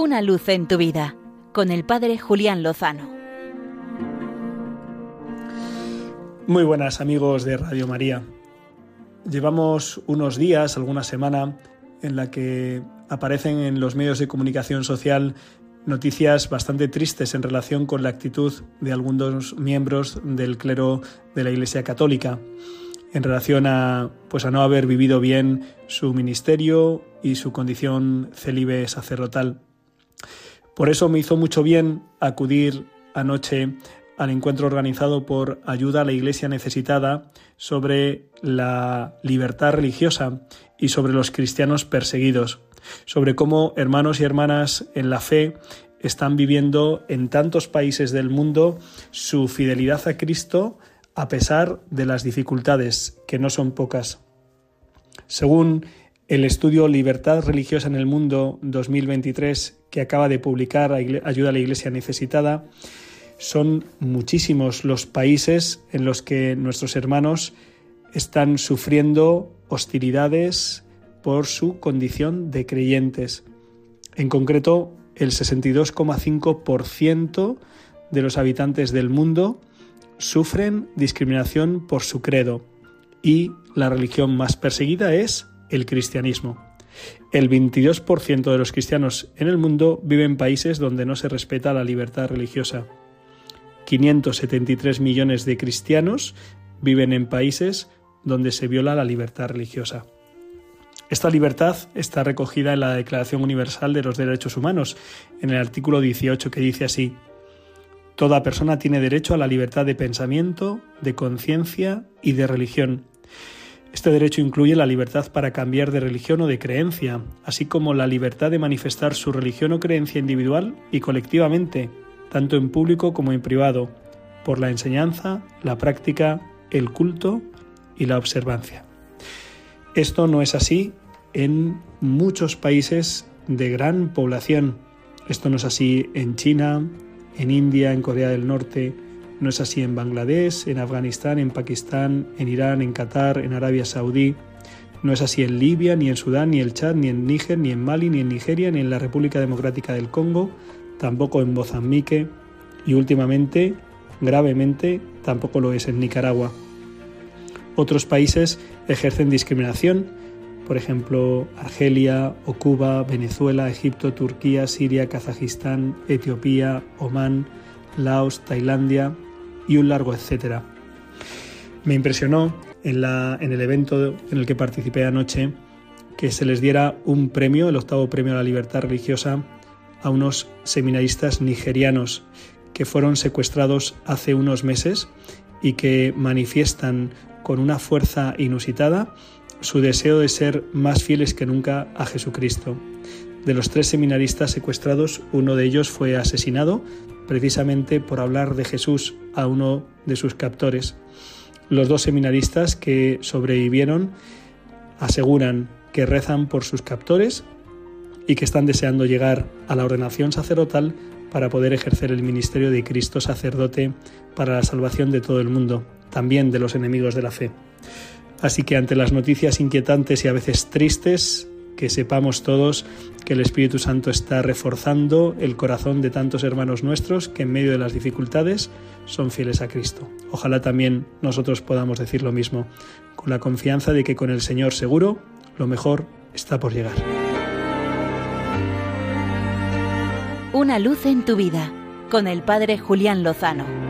Una luz en tu vida con el Padre Julián Lozano. Muy buenas amigos de Radio María. Llevamos unos días, alguna semana, en la que aparecen en los medios de comunicación social noticias bastante tristes en relación con la actitud de algunos miembros del clero de la Iglesia Católica en relación a pues a no haber vivido bien su ministerio y su condición célibe sacerdotal. Por eso me hizo mucho bien acudir anoche al encuentro organizado por Ayuda a la Iglesia Necesitada sobre la libertad religiosa y sobre los cristianos perseguidos, sobre cómo hermanos y hermanas en la fe están viviendo en tantos países del mundo su fidelidad a Cristo a pesar de las dificultades, que no son pocas. Según el estudio Libertad Religiosa en el Mundo 2023 que acaba de publicar Ayuda a la Iglesia Necesitada, son muchísimos los países en los que nuestros hermanos están sufriendo hostilidades por su condición de creyentes. En concreto, el 62,5% de los habitantes del mundo sufren discriminación por su credo y la religión más perseguida es el cristianismo. El 22% de los cristianos en el mundo viven en países donde no se respeta la libertad religiosa. 573 millones de cristianos viven en países donde se viola la libertad religiosa. Esta libertad está recogida en la Declaración Universal de los Derechos Humanos, en el artículo 18 que dice así, Toda persona tiene derecho a la libertad de pensamiento, de conciencia y de religión. Este derecho incluye la libertad para cambiar de religión o de creencia, así como la libertad de manifestar su religión o creencia individual y colectivamente, tanto en público como en privado, por la enseñanza, la práctica, el culto y la observancia. Esto no es así en muchos países de gran población. Esto no es así en China, en India, en Corea del Norte, no es así en Bangladesh, en Afganistán, en Pakistán, en Irán, en Qatar, en Arabia Saudí, no es así en Libia, ni en Sudán, ni en Chad, ni en Níger, ni en Mali, ni en Nigeria, ni en la República Democrática del Congo, tampoco en Mozambique y últimamente, gravemente, tampoco lo es en Nicaragua. Otros países ejercen discriminación por ejemplo, Argelia o Cuba, Venezuela, Egipto, Turquía, Siria, Kazajistán, Etiopía, Omán, Laos, Tailandia y un largo etcétera. Me impresionó en, la, en el evento en el que participé anoche que se les diera un premio, el octavo premio a la libertad religiosa, a unos seminaristas nigerianos que fueron secuestrados hace unos meses y que manifiestan con una fuerza inusitada su deseo de ser más fieles que nunca a Jesucristo. De los tres seminaristas secuestrados, uno de ellos fue asesinado precisamente por hablar de Jesús a uno de sus captores. Los dos seminaristas que sobrevivieron aseguran que rezan por sus captores y que están deseando llegar a la ordenación sacerdotal para poder ejercer el ministerio de Cristo sacerdote para la salvación de todo el mundo, también de los enemigos de la fe. Así que ante las noticias inquietantes y a veces tristes, que sepamos todos que el Espíritu Santo está reforzando el corazón de tantos hermanos nuestros que en medio de las dificultades son fieles a Cristo. Ojalá también nosotros podamos decir lo mismo, con la confianza de que con el Señor seguro lo mejor está por llegar. Una luz en tu vida, con el Padre Julián Lozano.